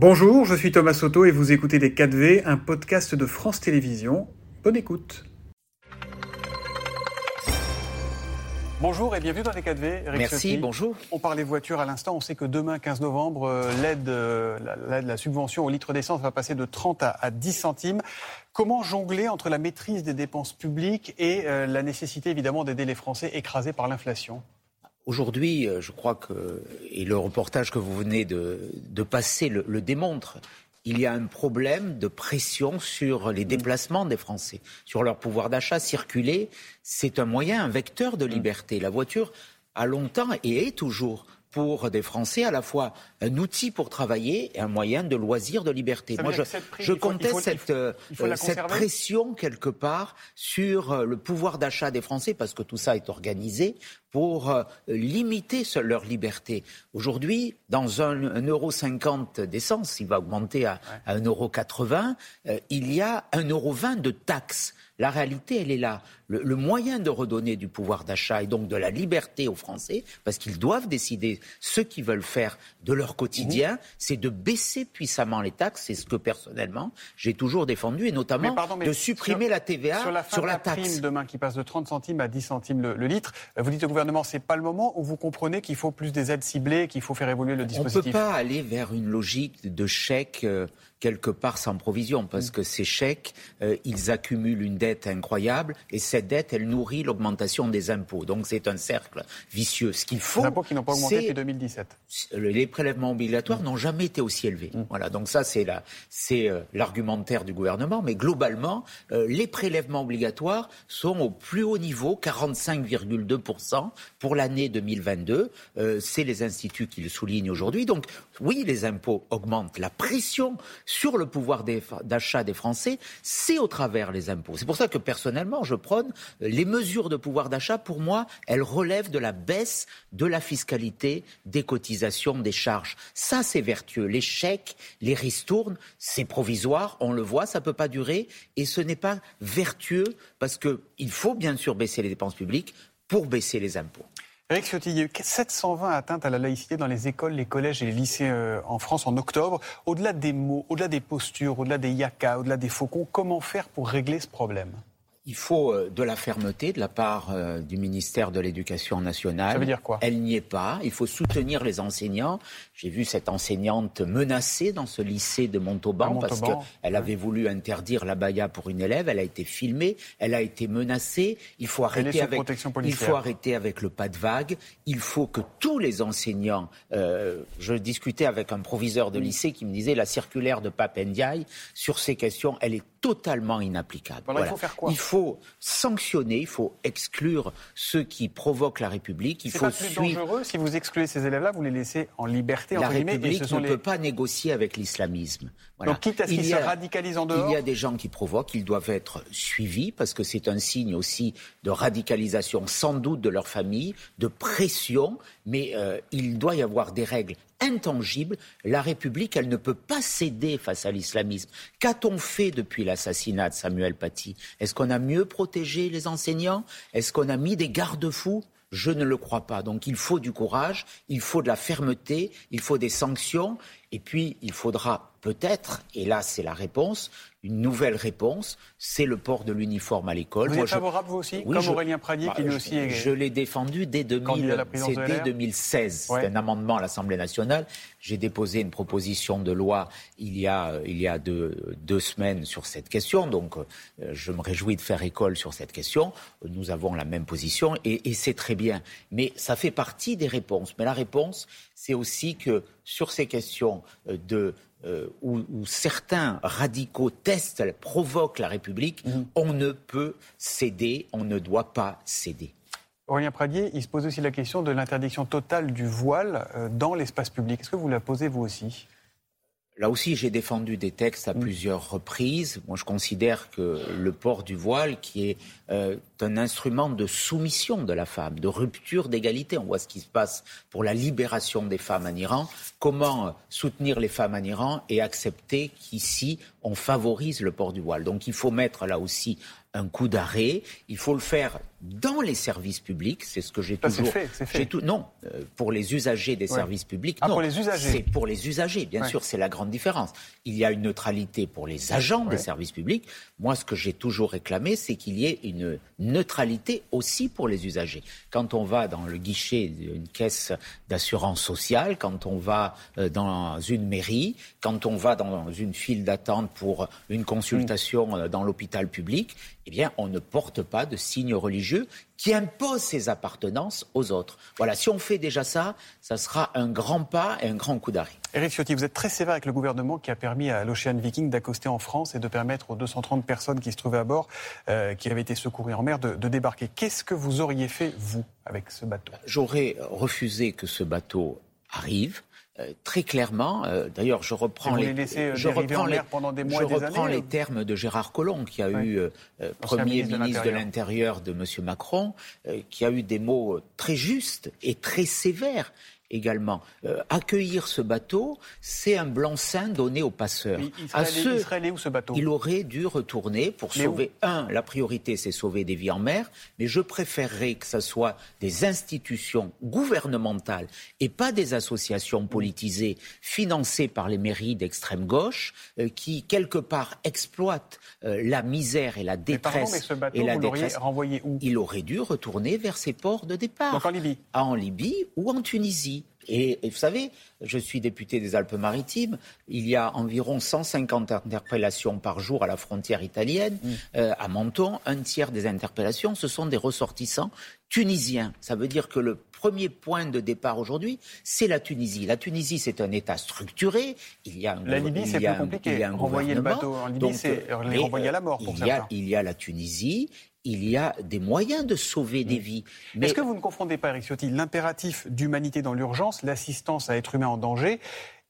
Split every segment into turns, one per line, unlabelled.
Bonjour, je suis Thomas Soto et vous écoutez Les 4V, un podcast de France Télévisions. Bonne écoute. Bonjour et bienvenue dans les 4V.
Merci, bonjour.
On parlait voiture à l'instant. On sait que demain, 15 novembre, euh, l'aide, euh, la, la, subvention au litre d'essence va passer de 30 à, 10 centimes. Comment jongler entre la maîtrise des dépenses publiques et euh, la nécessité évidemment d'aider les Français écrasés par l'inflation?
Aujourd'hui, je crois que, et le reportage que vous venez de, passer le démontre, il y a un problème de pression sur les déplacements des Français, sur leur pouvoir d'achat. Circuler, c'est un moyen, un vecteur de mm. liberté. La voiture a longtemps et est toujours pour des Français à la fois un outil pour travailler et un moyen de loisir, de liberté.
Moi, je,
je conteste cette, euh, cette pression quelque part sur euh, le pouvoir d'achat des Français parce que tout ça est organisé pour euh, limiter leur liberté. Aujourd'hui, dans un, euro cinquante d'essence, il va augmenter à, un euro quatre-vingts, il y a un euro vingt de taxes. La réalité, elle est là. Le, moyen de redonner du pouvoir d'achat et donc de la liberté aux Français, parce qu'ils doivent décider ce qu'ils veulent faire de leur quotidien, mhm. c'est de baisser puissamment les taxes. C'est ce que personnellement j'ai toujours défendu, et notamment de supprimer la TVA
sur la,
sur la,
taxe. Prime demain qui passe de 30 centimes à 10 centimes le, litre. Vous dites au gouvernement, c'est pas le moment où vous comprenez qu'il faut plus des aides ciblées, qu'il faut faire évoluer le dispositif.
On ne peut pas aller vers une logique de chèque. Euh, quelque part sans provision, parce mm. que ces chèques, euh, ils accumulent une dette incroyable, et cette dette, elle nourrit l'augmentation des impôts. Donc c'est un cercle vicieux. Ce qu'il faut,
les impôts qui n'ont pas augmenté depuis 2017.
Les prélèvements obligatoires mm. n'ont jamais été aussi élevés. Mm. Voilà. Donc ça, c'est la, c'est euh, l'argumentaire du gouvernement. Mais globalement, euh, les prélèvements obligatoires sont au plus haut niveau, 45,2% pour l'année 2022. c'est les instituts qui le soulignent aujourd'hui. Donc oui, les impôts augmentent. La pression sur le pouvoir d'achat des Français, c'est au travers les impôts. C'est pour ça que personnellement, je prône euh, les mesures de pouvoir d'achat. Pour moi, elles relèvent de la baisse de la fiscalité, des cotisations, des charges. Ça, c'est vertueux. Les chèques, les ristournes, c'est provisoire. On le voit, ça ne peut pas durer. Et ce n'est pas vertueux parce qu'il faut bien sûr baisser les dépenses publiques pour baisser les impôts.
Eric Ciotti, il y a eu 720 atteintes à la laïcité dans les écoles, les collèges et les lycées euh, en France en octobre. Au-delà des mots, au-delà des postures, au-delà des yakas, au-delà des faucons, comment faire pour régler ce problème?
Il faut euh, de la fermeté de la part euh, du ministère de l'Éducation nationale.
Ça veut dire quoi?
Elle n'y est pas. Il faut soutenir les enseignants. J'ai vu cette enseignante menacée dans ce lycée de Montauban, parce qu'elle avait voulu interdire la baya pour une élève. Elle a été filmée, elle a été menacée. Il faut arrêter avec, il faut arrêter avec le pas de vague. Il faut que tous les enseignants. Euh, je discutais avec un proviseur de lycée qui me disait la circulaire de Pape Ndiaye sur ces questions, elle est totalement inapplicable.
Il faut faire quoi?
Il faut sanctionner, il faut exclure ceux qui provoquent la République. Il
faut
pas
plus dangereux si vous excluez ces élèves-là, vous les laissez en liberté.
La République ne peut pas négocier avec l'islamisme.
Donc quitte à ce qu'ils se radicalisent en dehors.
Il y a des gens qui provoquent, ils doivent être suivis parce que c'est un signe aussi de radicalisation, sans doute de leur famille, de pression, mais euh, il doit y avoir des règles intangible. La République, elle ne peut pas céder face à l'islamisme. Qu'a-t-on fait depuis l'assassinat de Samuel Paty? Est-ce qu'on a mieux protégé les enseignants? Est-ce qu'on a mis des garde-fous? Je ne le crois pas. Donc il faut du courage, il faut de la fermeté, il faut des sanctions, et puis il faudra peut-être, et là c'est la réponse, une nouvelle réponse, c'est le port de l'uniforme à l'école.
Vous êtes favorable, vous aussi Comme Aurélien Pradier, qui lui bah, aussi est...
Je l'ai défendu dès, 2016. C'est un amendement à l'Assemblée nationale. J'ai déposé une proposition de loi il y a, il y a deux, deux semaines sur cette question. Donc, euh, je me réjouis de faire école sur cette question. Nous avons la même position et, et c'est très bien. Mais ça fait partie des réponses. Mais la réponse, c'est aussi que sur ces questions euh, de euh, où, certains radicaux testent, provoquent la République, mhm. on ne peut céder, on ne doit pas céder.
Aurélien Pradier, il se pose aussi la question de l'interdiction totale du voile euh, dans l'espace public. Est-ce que vous la posez vous aussi?
Là aussi, j'ai défendu des textes à mm. plusieurs reprises. Moi, je considère que le port du voile, qui est euh, un instrument de soumission de la femme, de rupture d'égalité, on voit ce qui se passe pour la libération des femmes en Iran. Comment soutenir les femmes en Iran et accepter qu'ici, on favorise le port du voile Donc, il faut mettre là aussi un coup d'arrêt. Il faut le faire dans les services publics, c'est ce que j'ai toujours.
C'est fait, fait.
Tout, non, euh, pour les usagers des services publics.
Ah,
non,
pour les usagers.
C'est pour les usagers, bien sûr, c'est la grande différence. Il y a une neutralité pour les agents des services publics. Moi, ce que j'ai toujours réclamé, c'est qu'il y ait une neutralité aussi pour les usagers. Quand on va dans le guichet d'une caisse d'assurance sociale, quand on va euh, dans une mairie, quand on va dans une file d'attente pour une consultation mm. euh, dans l'hôpital public, eh bien, on ne porte pas de signe religieux qui impose ses appartenances aux autres. Voilà, si on fait déjà ça, ça sera un grand pas et un grand coup d'arrêt.
Éric Ciotti, vous êtes très sévère avec le gouvernement qui a permis à l'Ocean Viking d'accoster en France et de permettre aux 230 personnes qui se trouvaient à bord, euh, qui avaient été secourues en mer, de, de débarquer. Qu'est-ce que vous auriez fait, vous, avec ce bateau?
J'aurais refusé que ce bateau arrive. Euh, très clairement, euh, d'ailleurs, je reprends les,
euh, je reprends les,
pendant
des mois
je reprends les termes de Gérard Collomb, qui a eu premier ministre de l'Intérieur de, de M. Macron, qui a eu des mots très justes et très sévères également. Euh, accueillir ce bateau, c'est un blanc-seing donné aux passeurs.
il, serait où ce bateau
Il aurait dû retourner pour sauver. Un, la priorité, c'est sauver des vies en mer, mais je préférerais que ce soit des institutions gouvernementales et pas des associations politisées financées par les mairies d'extrême gauche euh, qui, quelque part, exploitent euh, la misère et la détresse.
Mais ce bateau,
et la
vous
détresse.
renvoyé où?
Il aurait dû retourner vers ses ports de départ.
Donc en Libye
ah, En Libye ou en Tunisie. Et, vous savez, je suis député des Alpes-Maritimes. Il y a environ 150 interpellations par jour à la frontière italienne. Mm. Euh, à Menton, un tiers des interpellations, ce sont des ressortissants tunisiens. Ça veut dire que le premier point de départ aujourd'hui, c'est la Tunisie. La Tunisie, c'est un État structuré. Il y a un
la Libye, c'est plus compliqué.
Il y a un
renvoyer le bateau en Libye, c'est les renvoyer à la mort pour
il. Y a, il y a la Tunisie, il y a des moyens de sauver des mm. vies.
Mais... Est-ce que vous ne confondez pas, Eric Ciotti, l'impératif d'humanité dans l'urgence, l'assistance à être humain en danger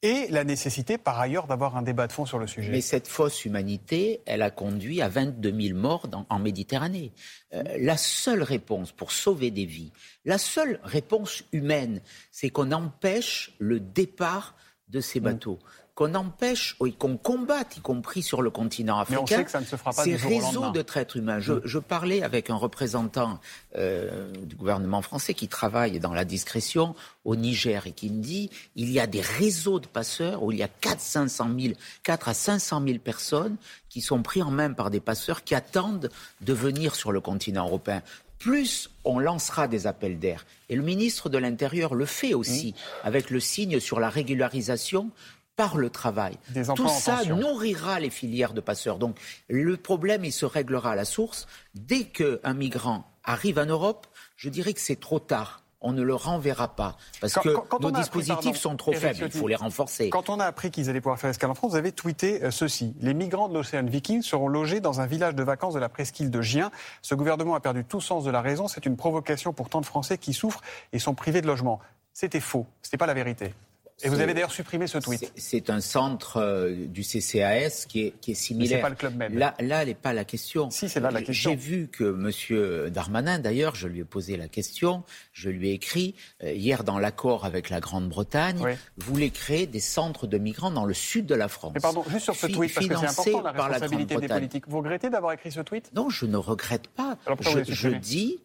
et la nécessité, par ailleurs, d'avoir un débat de fond sur le sujet?
Mais cette fausse humanité, elle a conduit à 22 000 morts en Méditerranée. Euh, la seule réponse pour sauver des vies, la seule réponse humaine, c'est qu'on empêche le départ de ces mm. bateaux qu'on empêche, ou qu'on combatte, y compris sur le continent africain,
Mais on sait que ça ne se fera pas
ces réseaux de traîtres humains. Je, je, parlais avec un représentant euh, du gouvernement français qui travaille dans la discrétion au Niger et qui me dit il y a des réseaux de passeurs où il y a 4, 500 000, 4 à 500 000 personnes qui sont pris en main par des passeurs qui attendent de venir sur le continent européen plus on lancera des appels d'air. Et le ministre de l'Intérieur le fait aussi, avec le signe sur la régularisation par le travail. Tout ça nourrira les filières de passeurs. Donc le problème, il se réglera à la source. Dès qu'un migrant arrive en Europe, je dirais que c'est trop tard on ne le renverra pas. Parce que nos dispositifs sont trop faibles, il faut les renforcer.
Quand on a appris qu'ils allaient pouvoir faire escale en France, vous avez tweeté euh, ceci. Les migrants de l'Océan Viking seront logés dans un village de vacances de la presqu'île de Gien. Ce gouvernement a perdu tout sens de la raison. C'est une provocation pour tant de Français qui souffrent et sont privés de logement. C'était faux. Ce n'était pas la vérité. Et vous avez d'ailleurs supprimé ce tweet.
C'est un centre euh, du CCAS qui est, qui est similaire.
Mais pas le club même.
Là, là, n'est pas la question.
Si, c'est là la question.
J'ai vu que M. Darmanin, d'ailleurs, je lui ai posé la question, je lui ai écrit euh, hier dans l'accord avec la Grande-Bretagne, voulait créer des centres de migrants dans le sud de la France.
Mais pardon, juste sur ce tweet, parce que c'est important la responsabilité des politiques. Vous regrettez d'avoir écrit ce tweet?
Non, je ne regrette pas. je, je dis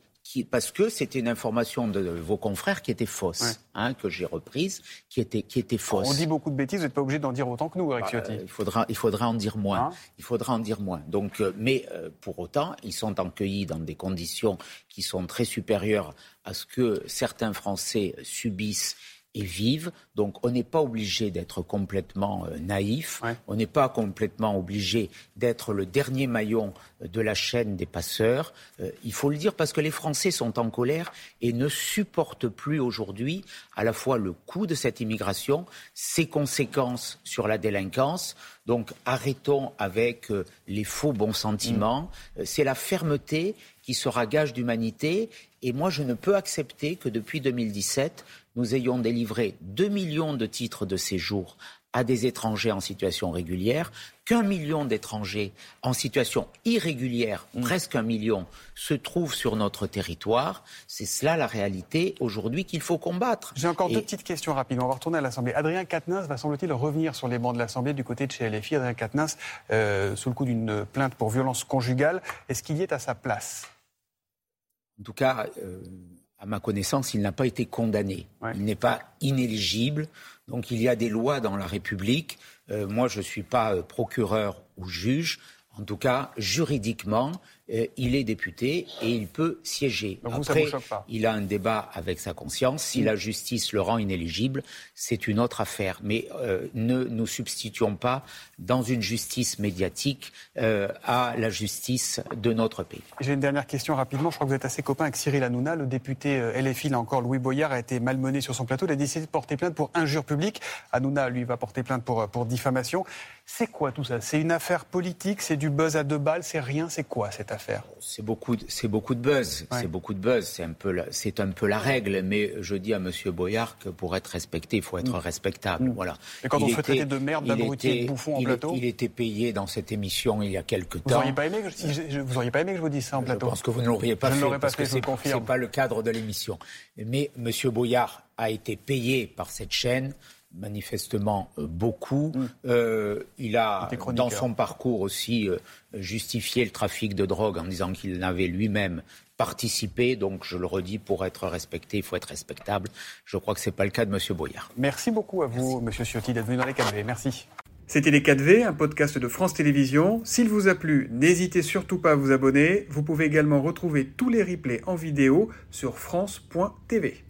parce que c'était une information de vos confrères qui était fausse, hein, que j'ai reprise, qui était, qui était fausse.
On dit beaucoup de bêtises, vous n'êtes pas obligé d'en dire autant que nous, Eric bah,
Il faudra, il faudra en dire moins. Hein il faudra en dire moins. Donc, euh, mais euh, pour autant, ils sont accueillis dans des conditions qui sont très supérieures à ce que certains Français subissent et vivent. Donc on n'est pas obligé d'être complètement euh, naïf, on n'est pas complètement obligé d'être le dernier maillon de la chaîne des passeurs. Euh, il faut le dire parce que les Français sont en colère et ne supportent plus aujourd'hui à la fois le coût de cette immigration, ses conséquences sur la délinquance. Donc arrêtons avec euh, les faux bons sentiments. Mm. C'est la fermeté qui sera gage d'humanité. Et moi, je ne peux accepter que depuis 2017, nous ayons délivré 2 millions de titres de séjour à des étrangers en situation régulière, qu'un million d'étrangers en situation irrégulière, mm. presque un million, se trouvent sur notre territoire. C'est cela la réalité aujourd'hui qu'il faut combattre.
J'ai encore deux petites questions rapides. On va retourner à l'Assemblée. Adrien Quatennens va, semble-t-il, revenir sur les bancs de l'Assemblée du côté de chez LFI. Adrien Quatennens, euh, sous le coup d'une plainte pour violence conjugale. Est-ce qu'il y est à sa place?
En tout cas, euh, à ma connaissance, il n'a pas été condamné. Il n'est pas inéligible. Donc il y a des lois dans la République. Euh, moi, je ne suis pas euh, procureur ou juge. En tout cas, juridiquement, euh, il est député et il peut siéger. Après, il a un débat avec sa conscience. Si mm. la justice le rend inéligible, c'est une autre affaire. Mais euh, ne nous substituons pas dans une justice médiatique euh, à la justice de notre pays.
J'ai une dernière question rapidement. Je crois que vous êtes assez copain avec Cyril Hanouna, le député LFI, là encore, Louis Boyard, a été malmené sur son plateau. Il a décidé de porter plainte pour injure publique. Hanouna, lui, va porter plainte pour, pour diffamation. C'est quoi tout ça? C'est une affaire politique? C'est du buzz à deux balles? C'est rien? C'est quoi cette affaire
C'est beaucoup, c'est beaucoup de buzz. C'est beaucoup de buzz. C'est un peu, c'est un peu la règle. Mais je dis à Monsieur Boyard que pour être respecté, il faut être mm. respectable. Mm. Voilà.
Et quand on se fait traiter de merde, d'abruti, de bouffon en plateau,
il était payé dans cette émission il y a quelques temps.
Vous auriez pas aimé que je, vous auriez pas aimé que je vous dise ça en plateau
Je pense que vous ne l'auriez pas fait parce que c'est, c'est pas le cadre de l'émission. Mais Monsieur Boyard a été payé par cette chaîne manifestement euh, beaucoup. Mm. Euh, il a, dans son parcours aussi, euh, justifié le trafic de drogue en disant qu'il n'avait lui-même participé. Donc, je le redis, pour être respecté, il faut être respectable. Je crois que ce n'est pas le cas de M. Boyard.
Merci beaucoup à vous, M. Ciotti, d'être venu dans les 4V. Merci. C'était Les 4V, un podcast de France Télévisions. S'il vous a plu, n'hésitez surtout pas à vous abonner. Vous pouvez également retrouver tous les replays en vidéo sur France.tv.